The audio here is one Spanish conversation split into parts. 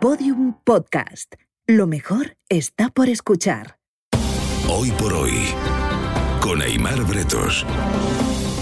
Podium Podcast. Lo mejor está por escuchar. Hoy por hoy, con Aymar Bretos.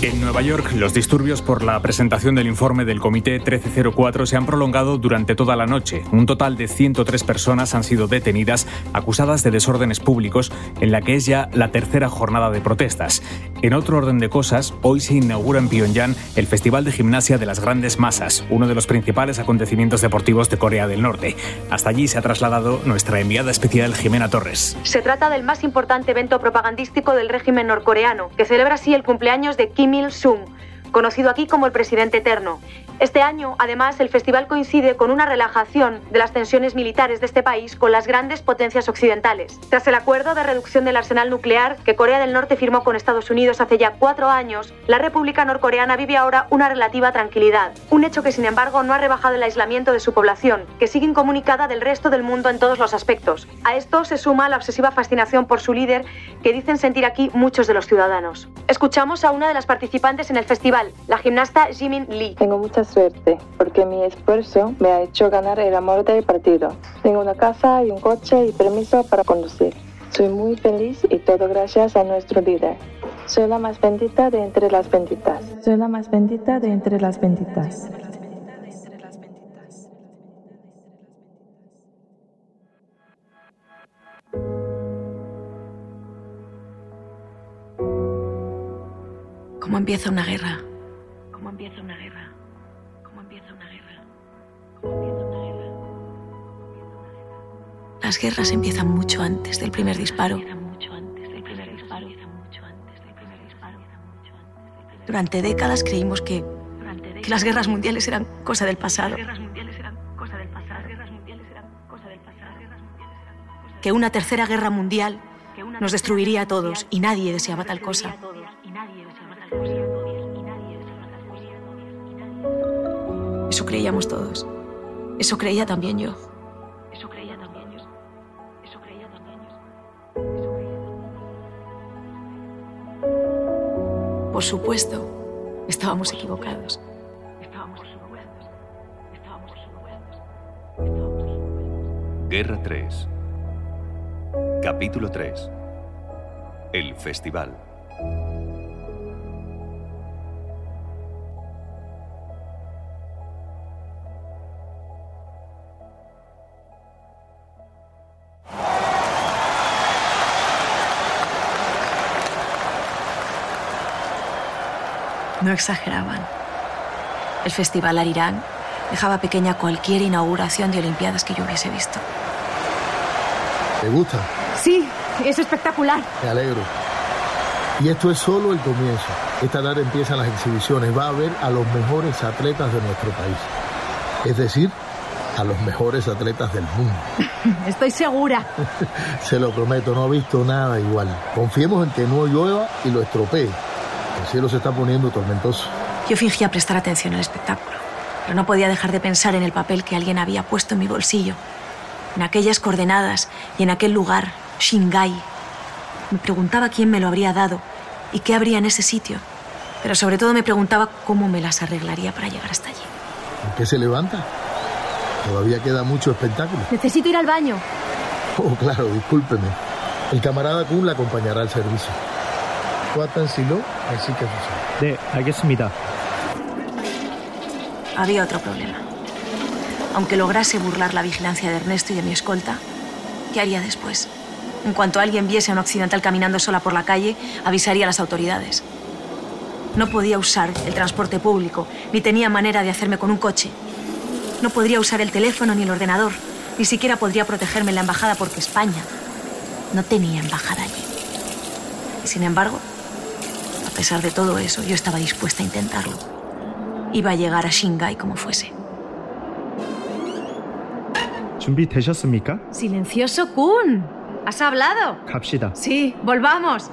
En Nueva York, los disturbios por la presentación del informe del Comité 1304 se han prolongado durante toda la noche. Un total de 103 personas han sido detenidas acusadas de desórdenes públicos en la que es ya la tercera jornada de protestas. En otro orden de cosas, hoy se inaugura en Pyongyang el Festival de Gimnasia de las Grandes Masas, uno de los principales acontecimientos deportivos de Corea del Norte. Hasta allí se ha trasladado nuestra enviada especial Jimena Torres. Se trata del más importante evento propagandístico del régimen norcoreano, que celebra así el cumpleaños de Kim Kim Il-sung, conocido aquí como el presidente eterno. Este año, además, el festival coincide con una relajación de las tensiones militares de este país con las grandes potencias occidentales. Tras el acuerdo de reducción del arsenal nuclear que Corea del Norte firmó con Estados Unidos hace ya cuatro años, la República Norcoreana vive ahora una relativa tranquilidad. Un hecho que, sin embargo, no ha rebajado el aislamiento de su población, que sigue incomunicada del resto del mundo en todos los aspectos. A esto se suma la obsesiva fascinación por su líder que dicen sentir aquí muchos de los ciudadanos. Escuchamos a una de las participantes en el festival, la gimnasta Jimin Lee. Tengo muchas suerte, porque mi esfuerzo me ha hecho ganar el amor del partido. Tengo una casa y un coche y permiso para conducir. Soy muy feliz y todo gracias a nuestro líder. Soy la más bendita de entre las benditas. Soy la más bendita de entre las benditas. ¿Cómo empieza una guerra? ¿Cómo empieza una guerra? Las guerras empiezan mucho antes del primer disparo. Durante décadas creímos que, que las guerras mundiales eran cosa del pasado. Que una tercera guerra mundial nos destruiría a todos y nadie deseaba tal cosa. Creíamos todos. Eso creía también yo. Eso creía también yo. Eso creía también yo. Por supuesto, estábamos equivocados. Estábamos equivocados. Estábamos equivocados. Guerra 3. Capítulo 3. El Festival. No exageraban. El Festival Arirán dejaba pequeña cualquier inauguración de Olimpiadas que yo hubiese visto. ¿Te gusta? Sí, es espectacular. Me alegro. Y esto es solo el comienzo. Esta tarde empiezan las exhibiciones. Va a ver a los mejores atletas de nuestro país. Es decir, a los mejores atletas del mundo. Estoy segura. Se lo prometo, no he visto nada igual. Confiemos en que no llueva y lo estropee. El cielo se está poniendo tormentoso. Yo fingía prestar atención al espectáculo, pero no podía dejar de pensar en el papel que alguien había puesto en mi bolsillo, en aquellas coordenadas y en aquel lugar, Shingai. Me preguntaba quién me lo habría dado y qué habría en ese sitio, pero sobre todo me preguntaba cómo me las arreglaría para llegar hasta allí. ¿Por qué se levanta? Todavía queda mucho espectáculo. Necesito ir al baño. Oh, claro, discúlpeme. El camarada Kun la acompañará al servicio. silo, de, aquí es. Había otro problema. Aunque lograse burlar la vigilancia de Ernesto y de mi escolta, ¿qué haría después? En cuanto alguien viese a un occidental caminando sola por la calle, avisaría a las autoridades. No podía usar el transporte público, ni tenía manera de hacerme con un coche. No podría usar el teléfono ni el ordenador. Ni siquiera podría protegerme en la embajada porque España no tenía embajada allí. Y sin embargo, pesar de todo eso, yo estaba dispuesta a intentarlo. Iba a llegar a Shingai como fuese. 준비되셨습니까? Silencioso Kun. ¿Has hablado? 갑시다. Sí, volvamos.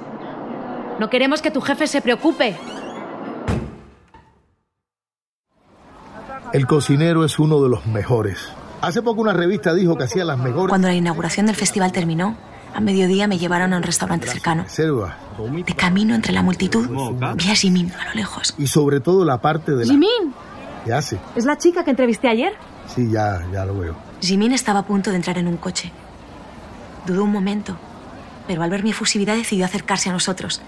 No queremos que tu jefe se preocupe. El cocinero es uno de los mejores. Hace poco una revista dijo que hacía las mejores. Cuando la inauguración del festival terminó, a mediodía me llevaron a un restaurante cercano. De camino entre la multitud, vi a Jimin a lo lejos. Y sobre todo la parte de la... Jimin, ¿Qué hace? ¿es la chica que entrevisté ayer? Sí, ya, ya lo veo. Jimin estaba a punto de entrar en un coche. Dudó un momento, pero al ver mi efusividad decidió acercarse a nosotros.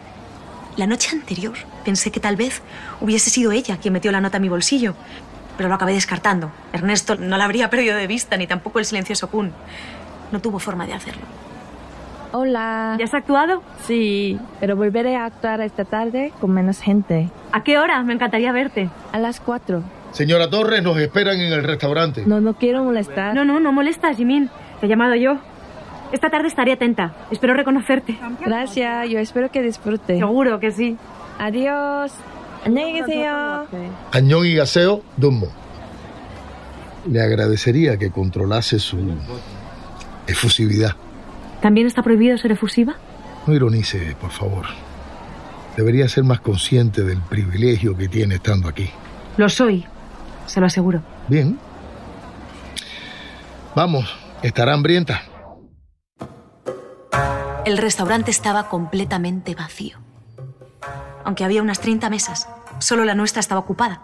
La noche anterior pensé que tal vez hubiese sido ella quien metió la nota en mi bolsillo, pero lo acabé descartando. Ernesto no la habría perdido de vista, ni tampoco el silencioso Kun. No tuvo forma de hacerlo. Hola. ¿Ya has actuado? Sí, pero volveré a actuar esta tarde con menos gente. ¿A qué hora? Me encantaría verte. A las cuatro. Señora Torres, nos esperan en el restaurante. No, no quiero molestar. No, no, no molestas, Jimin. Te he llamado yo. Esta tarde estaré atenta. Espero reconocerte. Gracias, yo espero que disfrute. Seguro que sí. Adiós. Añón y gaseo, Dumbo. Le agradecería que controlase su efusividad. ¿También está prohibido ser efusiva? No ironice, por favor. Debería ser más consciente del privilegio que tiene estando aquí. Lo soy, se lo aseguro. Bien. Vamos, estará hambrienta. El restaurante estaba completamente vacío. Aunque había unas 30 mesas, solo la nuestra estaba ocupada.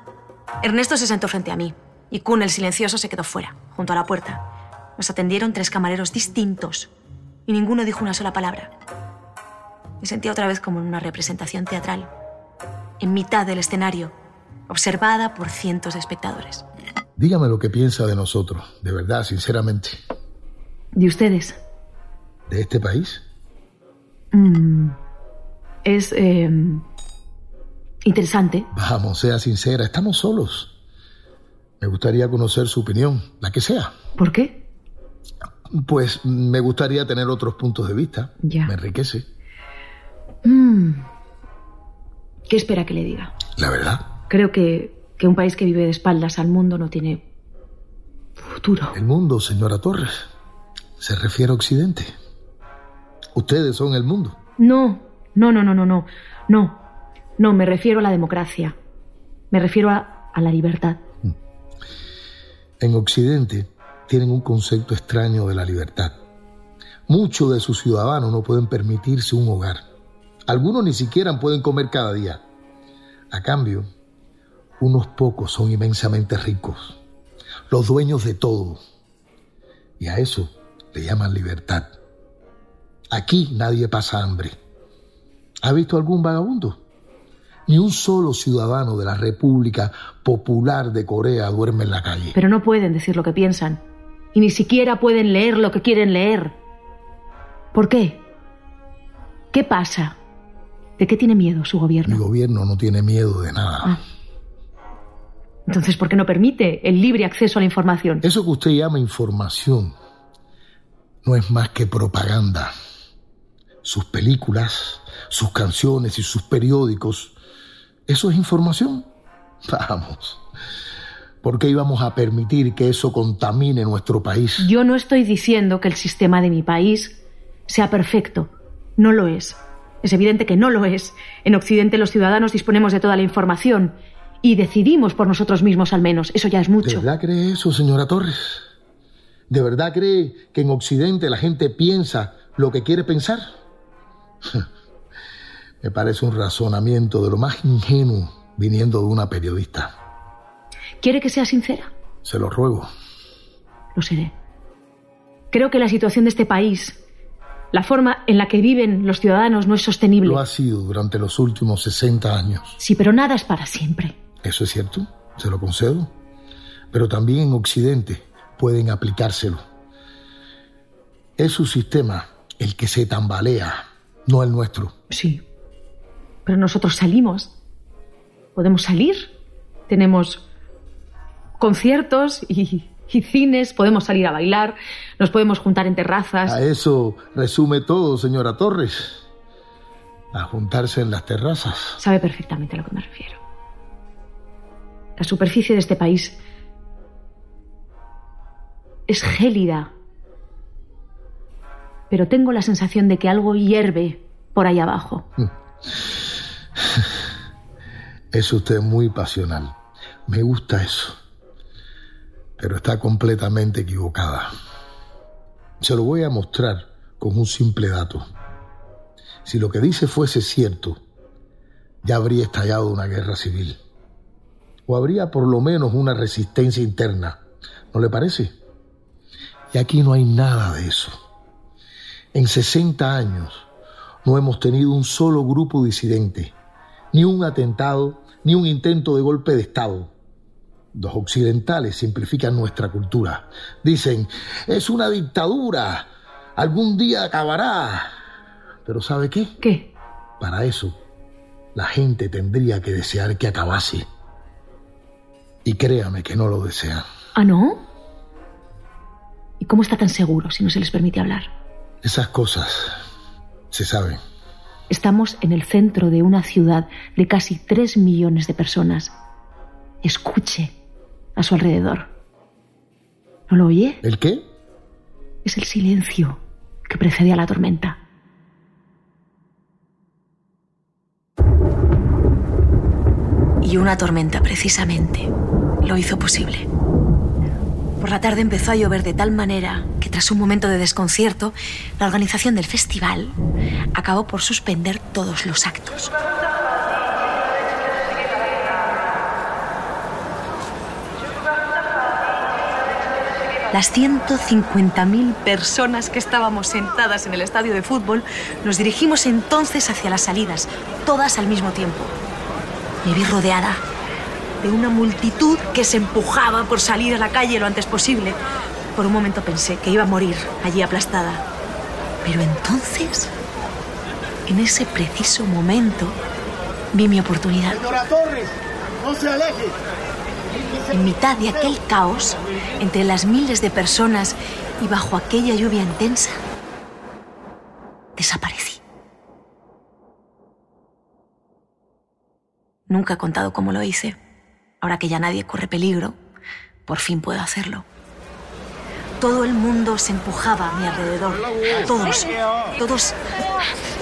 Ernesto se sentó frente a mí y Kun, el silencioso, se quedó fuera, junto a la puerta. Nos atendieron tres camareros distintos y ninguno dijo una sola palabra. Me sentía otra vez como en una representación teatral, en mitad del escenario, observada por cientos de espectadores. Dígame lo que piensa de nosotros, de verdad, sinceramente. ¿De ustedes? ¿De este país? Mm, es eh, interesante. Vamos, sea sincera, estamos solos. Me gustaría conocer su opinión, la que sea. ¿Por qué? Pues me gustaría tener otros puntos de vista. Ya. Me enriquece. Mm. ¿Qué espera que le diga? La verdad. Creo que, que un país que vive de espaldas al mundo no tiene futuro. El mundo, señora Torres, se refiere a Occidente. Ustedes son el mundo. No, no, no, no, no, no. No, no, me refiero a la democracia. Me refiero a, a la libertad. En Occidente tienen un concepto extraño de la libertad. Muchos de sus ciudadanos no pueden permitirse un hogar. Algunos ni siquiera pueden comer cada día. A cambio, unos pocos son inmensamente ricos, los dueños de todo. Y a eso le llaman libertad. Aquí nadie pasa hambre. ¿Ha visto algún vagabundo? Ni un solo ciudadano de la República Popular de Corea duerme en la calle. Pero no pueden decir lo que piensan. Y ni siquiera pueden leer lo que quieren leer. ¿Por qué? ¿Qué pasa? ¿De qué tiene miedo su Mi gobierno? gobierno no tiene miedo de nada. Ah. Entonces, ¿por qué no permite el libre acceso a la información? Eso que usted llama información no es más que propaganda. Sus películas, sus canciones y sus periódicos, ¿eso es información? Vamos. ¿Por qué íbamos a permitir que eso contamine nuestro país? Yo no estoy diciendo que el sistema de mi país sea perfecto. No lo es. Es evidente que no lo es. En Occidente los ciudadanos disponemos de toda la información y decidimos por nosotros mismos al menos. Eso ya es ¿De mucho. verdad cree eso, señora Torres? ¿De verdad cree que en Occidente la gente piensa lo que quiere pensar? Me parece un razonamiento de lo más ingenuo viniendo de una periodista. ¿Quiere que sea sincera? Se lo ruego. Lo seré. Creo que la situación de este país, la forma en la que viven los ciudadanos no es sostenible. Lo ha sido durante los últimos 60 años. Sí, pero nada es para siempre. Eso es cierto, se lo concedo. Pero también en Occidente pueden aplicárselo. Es su sistema el que se tambalea, no el nuestro. Sí. Pero nosotros salimos. Podemos salir. Tenemos conciertos y, y cines, podemos salir a bailar, nos podemos juntar en terrazas. A eso resume todo, señora Torres. A juntarse en las terrazas. Sabe perfectamente a lo que me refiero. La superficie de este país es gélida. Pero tengo la sensación de que algo hierve por ahí abajo. Es usted muy pasional. Me gusta eso. Pero está completamente equivocada. Se lo voy a mostrar con un simple dato. Si lo que dice fuese cierto, ya habría estallado una guerra civil. O habría por lo menos una resistencia interna. ¿No le parece? Y aquí no hay nada de eso. En 60 años no hemos tenido un solo grupo disidente, ni un atentado, ni un intento de golpe de Estado. Los occidentales simplifican nuestra cultura. Dicen, es una dictadura, algún día acabará. Pero ¿sabe qué? ¿Qué? Para eso, la gente tendría que desear que acabase. Y créame que no lo desean. ¿Ah, no? ¿Y cómo está tan seguro si no se les permite hablar? Esas cosas se saben. Estamos en el centro de una ciudad de casi tres millones de personas. Escuche a su alrededor. ¿No lo oye? ¿El qué? Es el silencio que precede a la tormenta. Y una tormenta, precisamente, lo hizo posible. Por la tarde empezó a llover de tal manera que tras un momento de desconcierto, la organización del festival acabó por suspender todos los actos. Las 150.000 personas que estábamos sentadas en el estadio de fútbol nos dirigimos entonces hacia las salidas, todas al mismo tiempo. Me vi rodeada de una multitud que se empujaba por salir a la calle lo antes posible. Por un momento pensé que iba a morir allí aplastada. Pero entonces, en ese preciso momento, vi mi oportunidad. Señora Torres, no se aleje. En mitad de aquel caos, entre las miles de personas y bajo aquella lluvia intensa, desaparecí. Nunca he contado cómo lo hice. Ahora que ya nadie corre peligro, por fin puedo hacerlo. Todo el mundo se empujaba a mi alrededor. Todos, todos,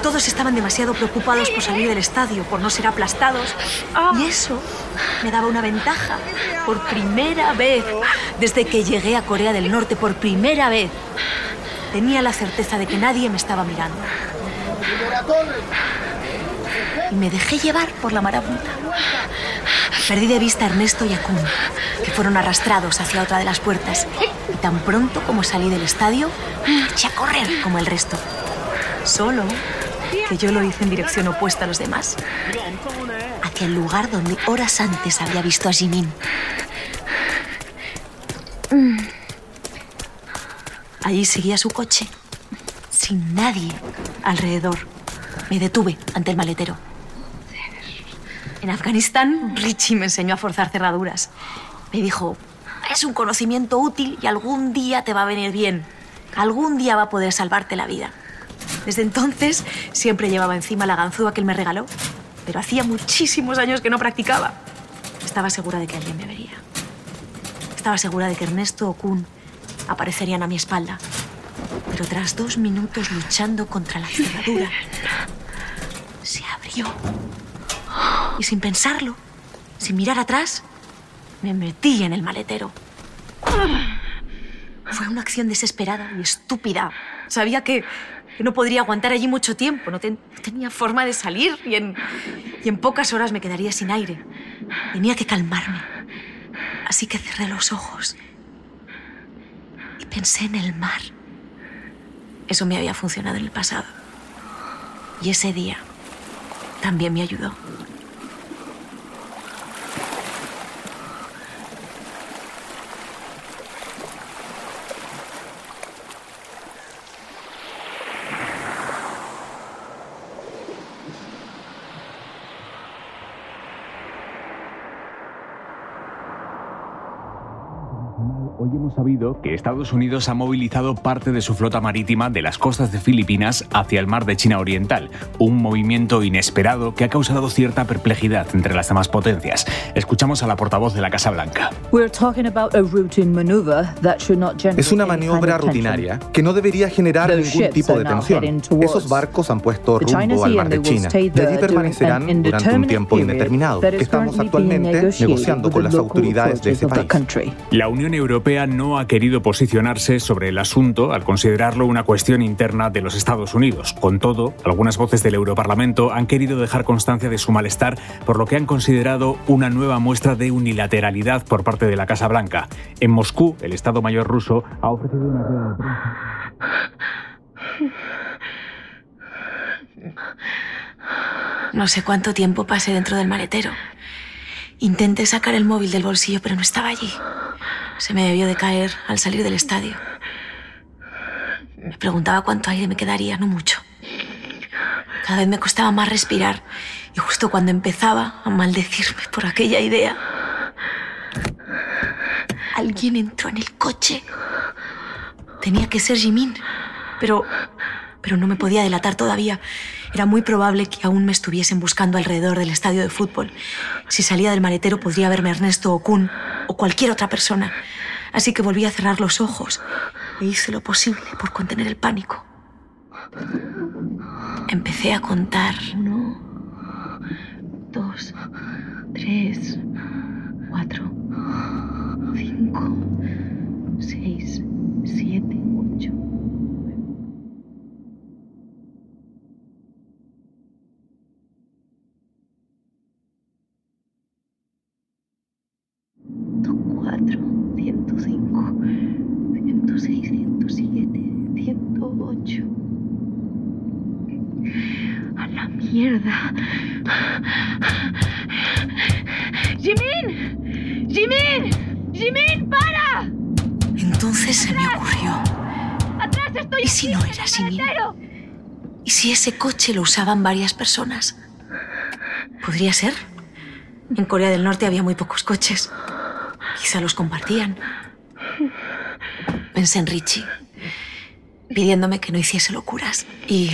todos estaban demasiado preocupados por salir del estadio, por no ser aplastados. Y eso me daba una ventaja. Por primera vez, desde que llegué a Corea del Norte, por primera vez, tenía la certeza de que nadie me estaba mirando. Y me dejé llevar por la marabunta. Perdí de vista a Ernesto y a Kun, que fueron arrastrados hacia otra de las puertas. Y tan pronto como salí del estadio, eché a correr como el resto. Solo que yo lo hice en dirección opuesta a los demás. Hacia el lugar donde horas antes había visto a Jimin. Allí seguía su coche, sin nadie alrededor. Me detuve ante el maletero. En Afganistán, Richie me enseñó a forzar cerraduras. Me dijo, es un conocimiento útil y algún día te va a venir bien. Algún día va a poder salvarte la vida. Desde entonces siempre llevaba encima la ganzúa que él me regaló, pero hacía muchísimos años que no practicaba. Estaba segura de que alguien me vería. Estaba segura de que Ernesto o Kun aparecerían a mi espalda. Pero tras dos minutos luchando contra la cerradura, se abrió. Y sin pensarlo, sin mirar atrás, me metí en el maletero. Fue una acción desesperada y estúpida. Sabía que, que no podría aguantar allí mucho tiempo. No, ten- no tenía forma de salir y en, y en pocas horas me quedaría sin aire. Tenía que calmarme. Así que cerré los ojos y pensé en el mar. Eso me había funcionado en el pasado. Y ese día también me ayudó. Sabido que Estados Unidos ha movilizado parte de su flota marítima de las costas de Filipinas hacia el mar de China Oriental, un movimiento inesperado que ha causado cierta perplejidad entre las demás potencias. Escuchamos a la portavoz de la Casa Blanca. Es una maniobra rutinaria que no debería generar ningún tipo de tensión. Esos barcos han puesto rumbo al mar de China y allí permanecerán durante un tiempo indeterminado, que estamos actualmente negociando con las autoridades de ese país. La Unión Unión Europea no ha querido posicionarse sobre el asunto al considerarlo una cuestión interna de los Estados Unidos. Con todo, algunas voces del Europarlamento han querido dejar constancia de su malestar por lo que han considerado una nueva muestra de unilateralidad por parte de la Casa Blanca. En Moscú, el Estado Mayor ruso ha ofrecido una rueda de. No sé cuánto tiempo pasé dentro del maletero. Intenté sacar el móvil del bolsillo, pero no estaba allí. Se me debió de caer al salir del estadio. Me preguntaba cuánto aire me quedaría, no mucho. Cada vez me costaba más respirar y justo cuando empezaba a maldecirme por aquella idea, alguien entró en el coche. Tenía que ser Jimin, pero, pero no me podía delatar todavía. Era muy probable que aún me estuviesen buscando alrededor del estadio de fútbol. Si salía del maletero podría verme Ernesto o Kun o cualquier otra persona. Así que volví a cerrar los ojos e hice lo posible por contener el pánico. Empecé a contar. Uno, dos, tres, cuatro, cinco, seis, siete, 105, 106, 107, 108. A la mierda. ¡Jimin! ¡Jimin! ¡Jimin, para! Entonces se me ocurrió. ¡Atrás estoy! ¿Y si no era Jimin? ¿Y si ese coche lo usaban varias personas? ¿Podría ser? En Corea del Norte había muy pocos coches. Quizá los compartían. Pensé en Richie, pidiéndome que no hiciese locuras. Y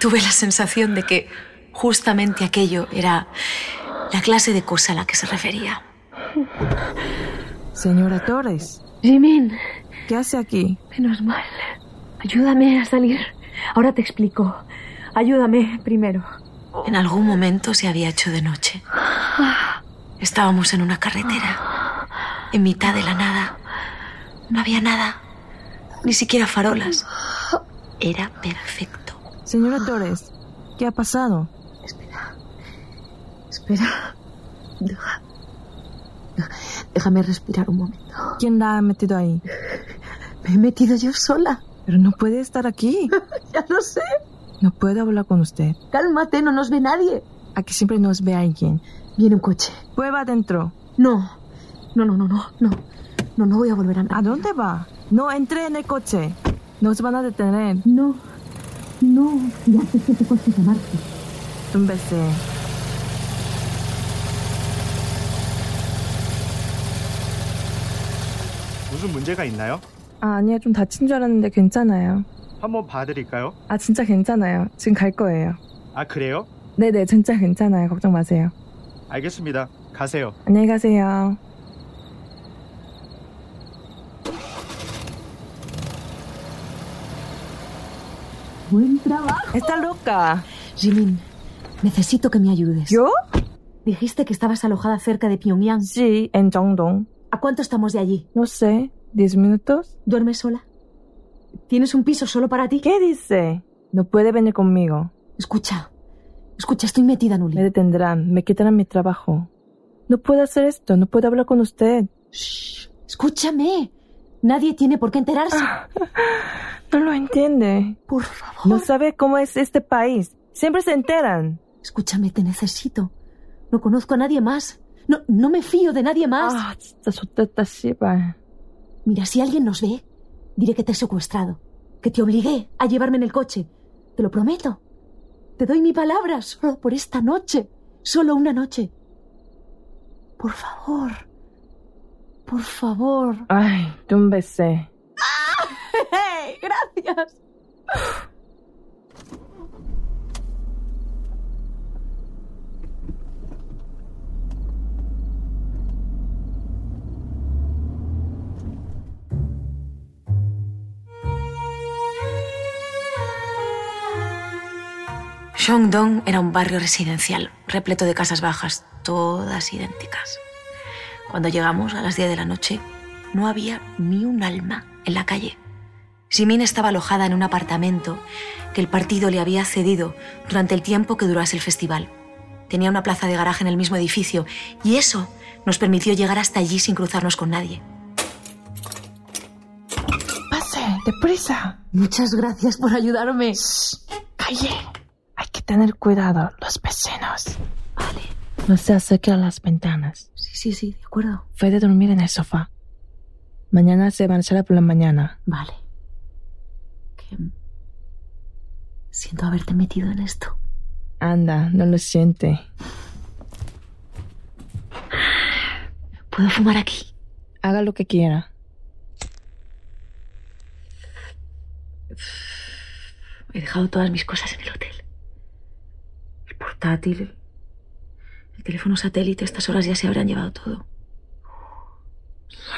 tuve la sensación de que justamente aquello era la clase de cosa a la que se refería. Señora Torres. Jimin. ¿Qué hace aquí? Menos mal. Ayúdame a salir. Ahora te explico. Ayúdame primero. En algún momento se había hecho de noche. Estábamos en una carretera, en mitad de la nada. No había nada, ni siquiera farolas. Era perfecto. Señora Torres, ¿qué ha pasado? Espera. Espera. Deja. Déjame respirar un momento. ¿Quién la ha metido ahí? Me he metido yo sola. Pero no puede estar aquí. ya lo sé. No puedo hablar con usted. Cálmate, no nos ve nadie. Aquí siempre nos ve alguien. Viene un coche. Prueba adentro. No. No, no, no, no, no. No, no voy a volver a ¿A dónde va? No entre en el coche. Nos van a detener. No. No. Ya sé que coche se marcha. Un beso. 무슨 문제가 있나요? 아, 아니요. 좀 다친 줄 알았는데 괜찮아요. 한번 봐드릴까요? 아, 진짜 괜찮아요. 지금 갈 거예요. 아, 그래요? 네네, 진짜 괜찮아요. 걱정 마세요. 알겠습니다. 가세요. 안녕히 가세요. Buen trabajo. Está loca. Jimin, necesito que me ayudes. ¿Yo? Dijiste que estabas alojada cerca de Pyongyang. Sí, en Zhongdong. ¿A cuánto estamos de allí? No sé, ¿diez minutos? ¿Duermes sola? ¿Tienes un piso solo para ti? ¿Qué dice? No puede venir conmigo. Escucha, escucha, estoy metida en un lío. Me detendrán, me quitarán mi trabajo. No puedo hacer esto, no puedo hablar con usted. Shh, escúchame. Nadie tiene por qué enterarse. No lo entiende. Por favor. No sabe cómo es este país. Siempre se enteran. Escúchame, te necesito. No conozco a nadie más. No, no me fío de nadie más. Ah, Mira, si alguien nos ve, diré que te he secuestrado, que te obligué a llevarme en el coche. Te lo prometo. Te doy mi palabra solo por esta noche. Solo una noche. Por favor. Por favor. Ay, tú un beso. ¡Ah! ¡Hey! ¡Gracias! Songdong era un barrio residencial, repleto de casas bajas, todas idénticas. Cuando llegamos a las 10 de la noche, no había ni un alma en la calle. Jimin estaba alojada en un apartamento que el partido le había cedido durante el tiempo que durase el festival. Tenía una plaza de garaje en el mismo edificio y eso nos permitió llegar hasta allí sin cruzarnos con nadie. ¡Pase! ¡Deprisa! Muchas gracias por ayudarme. ¡Calle! Hay que tener cuidado, los vecinos. Vale. No se acerque a las ventanas. Sí, sí, sí, de acuerdo. Puede dormir en el sofá. Mañana se avanzará por la mañana. Vale. Que... Siento haberte metido en esto. Anda, no lo siente. ¿Puedo fumar aquí? Haga lo que quiera. He dejado todas mis cosas en el hotel. El portátil, teléfono satélite, a estas horas ya se habrán llevado todo.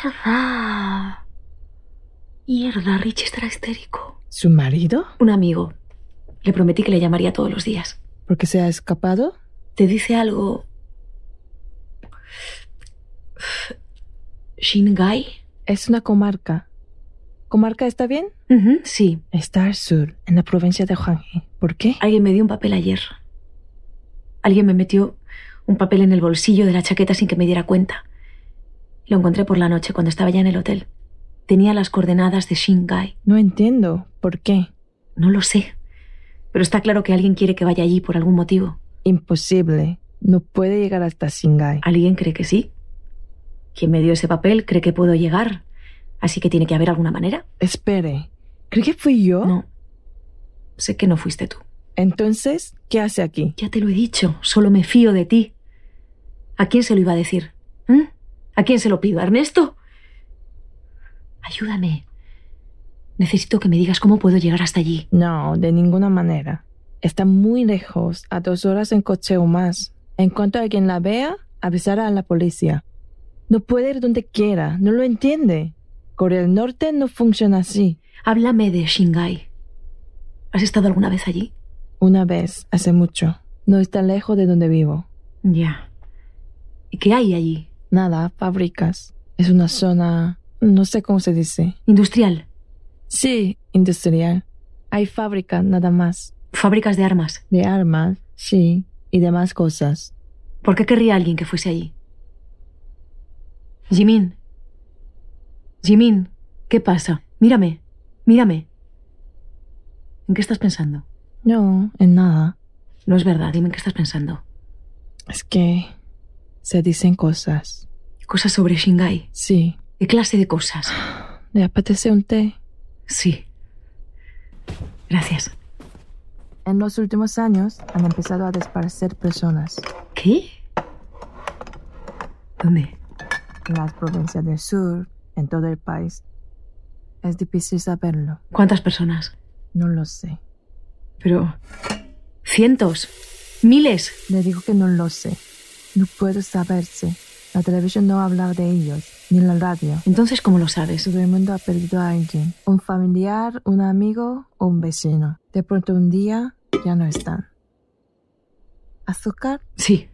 ¡Mierda! Mierda, Rich estará histérico. ¿Su marido? Un amigo. Le prometí que le llamaría todos los días. ¿Por qué se ha escapado? ¿Te dice algo? Shingai. Es una comarca. ¿Comarca está bien? sí. Está al sur, en la provincia de Huanghe. ¿Por qué? Alguien me dio un papel ayer. Alguien me metió un papel en el bolsillo de la chaqueta sin que me diera cuenta. Lo encontré por la noche cuando estaba ya en el hotel. Tenía las coordenadas de Shingai. No entiendo. ¿Por qué? No lo sé. Pero está claro que alguien quiere que vaya allí por algún motivo. Imposible. No puede llegar hasta Shingai. ¿Alguien cree que sí? Quien me dio ese papel cree que puedo llegar. Así que tiene que haber alguna manera. Espere. ¿Cree que fui yo? No. Sé que no fuiste tú. Entonces, ¿qué hace aquí? Ya te lo he dicho. Solo me fío de ti. ¿A quién se lo iba a decir? ¿Eh? ¿A quién se lo pido? ¿A Ernesto? Ayúdame. Necesito que me digas cómo puedo llegar hasta allí. No, de ninguna manera. Está muy lejos, a dos horas en coche o más. En cuanto alguien la vea, avisará a la policía. No puede ir donde quiera, no lo entiende. Corea del Norte no funciona así. Háblame de Shingai. ¿Has estado alguna vez allí? Una vez, hace mucho. No está lejos de donde vivo. Ya. ¿Y qué hay allí? Nada, fábricas. Es una zona... no sé cómo se dice. ¿Industrial? Sí, industrial. Hay fábricas nada más. ¿Fábricas de armas? De armas, sí, y demás cosas. ¿Por qué querría alguien que fuese allí? Jimin. Jimin, ¿qué pasa? Mírame, mírame. ¿En qué estás pensando? No, en nada. No es verdad, dime en qué estás pensando. Es que se dicen cosas. ¿Cosas sobre Shingai? Sí. ¿Qué clase de cosas? ¿Le apetece un té? Sí. Gracias. En los últimos años han empezado a desaparecer personas. ¿Qué? ¿Dónde? En las provincias del sur, en todo el país. Es difícil saberlo. ¿Cuántas personas? No lo sé. Pero... Cientos. Miles. Le digo que no lo sé. No puedo saberse. La televisión no habla de ellos, ni la radio. Entonces, ¿cómo lo sabes? Todo el mundo ha perdido a alguien. Un familiar, un amigo o un vecino. De pronto un día ya no están. ¿Azúcar? Sí.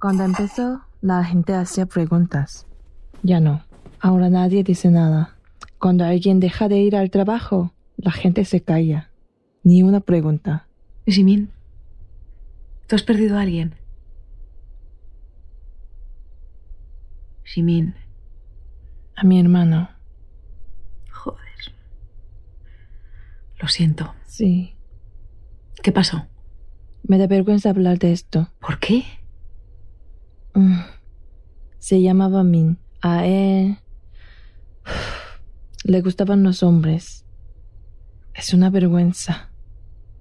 Cuando empezó, la gente hacía preguntas. Ya no. Ahora nadie dice nada. Cuando alguien deja de ir al trabajo, la gente se calla. Ni una pregunta. Jimin, ¿tú has perdido a alguien? Jimin. A mi hermano. Joder. Lo siento. Sí. ¿Qué pasó? Me da vergüenza hablar de esto. ¿Por qué? Mm. Se llamaba Min. A él le gustaban los hombres. Es una vergüenza.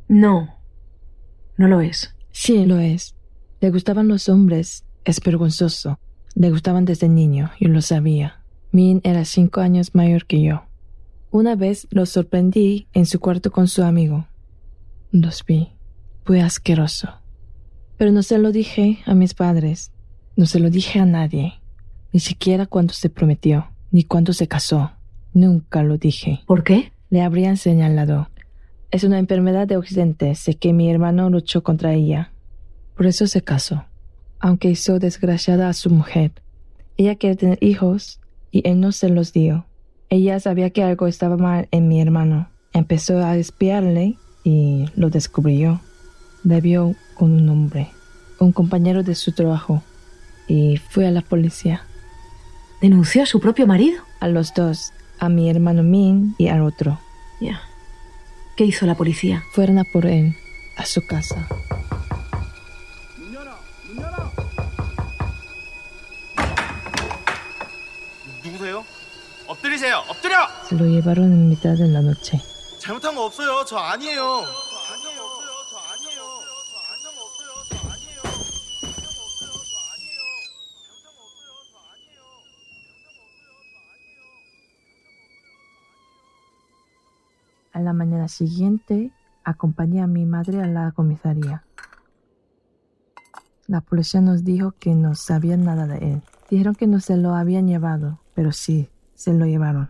No. No lo es. Sí, lo es. Le gustaban los hombres. Es vergonzoso. Le gustaban desde niño, yo lo sabía. Min era cinco años mayor que yo. Una vez lo sorprendí en su cuarto con su amigo. Los vi. Fue asqueroso. Pero no se lo dije a mis padres. No se lo dije a nadie. Ni siquiera cuando se prometió, ni cuando se casó. Nunca lo dije. ¿Por qué? Le habrían señalado. Es una enfermedad de Occidente. Sé que mi hermano luchó contra ella. Por eso se casó. Aunque hizo desgraciada a su mujer. Ella quiere tener hijos y él no se los dio. Ella sabía que algo estaba mal en mi hermano. Empezó a espiarle y lo descubrió. Le vio con un hombre, un compañero de su trabajo, y fue a la policía. ¿Denunció a su propio marido? A los dos, a mi hermano Min y al otro. Ya. ¿Qué hizo la policía? Fueron a por él, a su casa. 엎드리세요. 엎드려. Se lo llevaron en mitad de la noche. 잘못한 거 없어요. 저 아니에요. A la mañana siguiente, acompañé a mi madre a la comisaría. La policía nos dijo que no sabían nada de él. Dijeron que no se lo habían llevado, pero sí, se lo llevaron.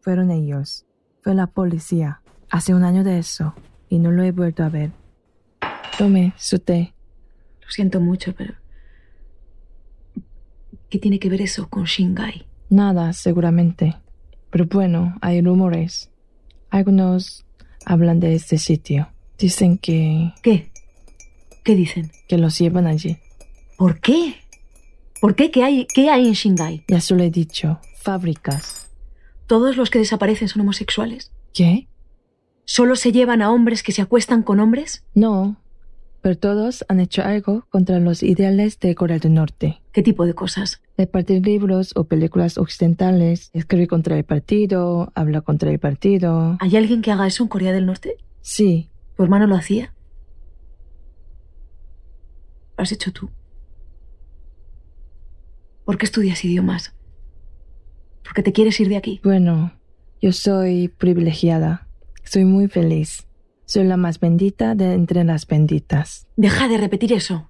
Fueron ellos. Fue la policía. Hace un año de eso, y no lo he vuelto a ver. Tome su té. Lo siento mucho, pero... ¿Qué tiene que ver eso con Shingai? Nada, seguramente. Pero bueno, hay rumores. Algunos hablan de este sitio. Dicen que... ¿Qué? ¿Qué dicen? Que los llevan allí. ¿Por qué? ¿Por qué? ¿Qué hay, qué hay en Shingai? Ya se lo he dicho. Fábricas. ¿Todos los que desaparecen son homosexuales? ¿Qué? ¿Solo se llevan a hombres que se acuestan con hombres? No, pero todos han hecho algo contra los ideales de Corea del Norte. ¿Qué tipo de cosas? Repartir libros o películas occidentales, escribir contra el partido, hablar contra el partido. ¿Hay alguien que haga eso en Corea del Norte? Sí. ¿Tu hermano lo hacía? ¿Lo has hecho tú? ¿Por qué estudias idiomas? ¿Por qué te quieres ir de aquí? Bueno, yo soy privilegiada. Soy muy feliz. Soy la más bendita de entre las benditas. Deja de repetir eso.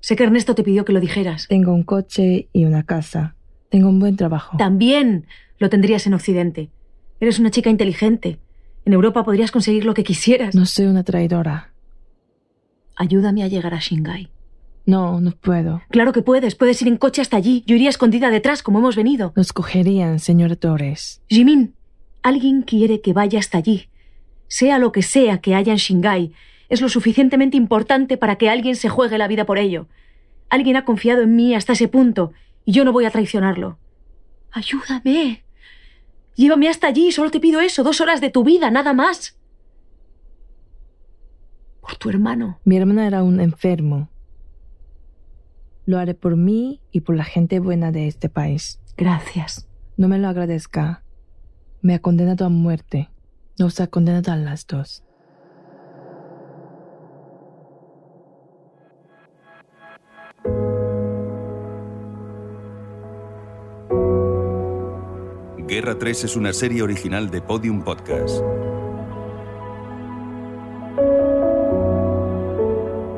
Sé que Ernesto te pidió que lo dijeras. Tengo un coche y una casa. Tengo un buen trabajo. También lo tendrías en Occidente. Eres una chica inteligente. En Europa podrías conseguir lo que quisieras. No soy una traidora. Ayúdame a llegar a Shingai. No, no puedo. Claro que puedes. Puedes ir en coche hasta allí. Yo iría escondida detrás, como hemos venido. Nos cogerían, señor Torres. Jimin, alguien quiere que vaya hasta allí. Sea lo que sea que haya en Shingai, es lo suficientemente importante para que alguien se juegue la vida por ello. Alguien ha confiado en mí hasta ese punto, y yo no voy a traicionarlo. Ayúdame. Llévame hasta allí, solo te pido eso, dos horas de tu vida, nada más. Por tu hermano. Mi hermano era un enfermo. Lo haré por mí y por la gente buena de este país. Gracias. No me lo agradezca. Me ha condenado a muerte. Nos ha condenado a las dos. Guerra 3 es una serie original de Podium Podcast.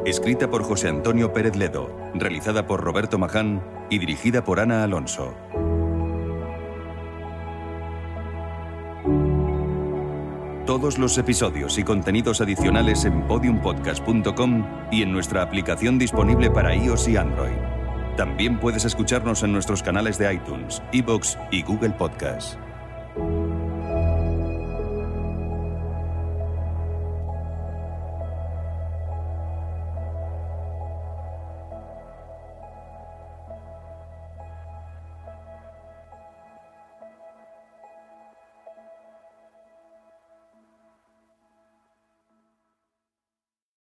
Escrita por José Antonio Pérez Ledo, realizada por Roberto Maján y dirigida por Ana Alonso. Todos los episodios y contenidos adicionales en podiumpodcast.com y en nuestra aplicación disponible para iOS y Android. También puedes escucharnos en nuestros canales de iTunes, iBox y Google Podcast.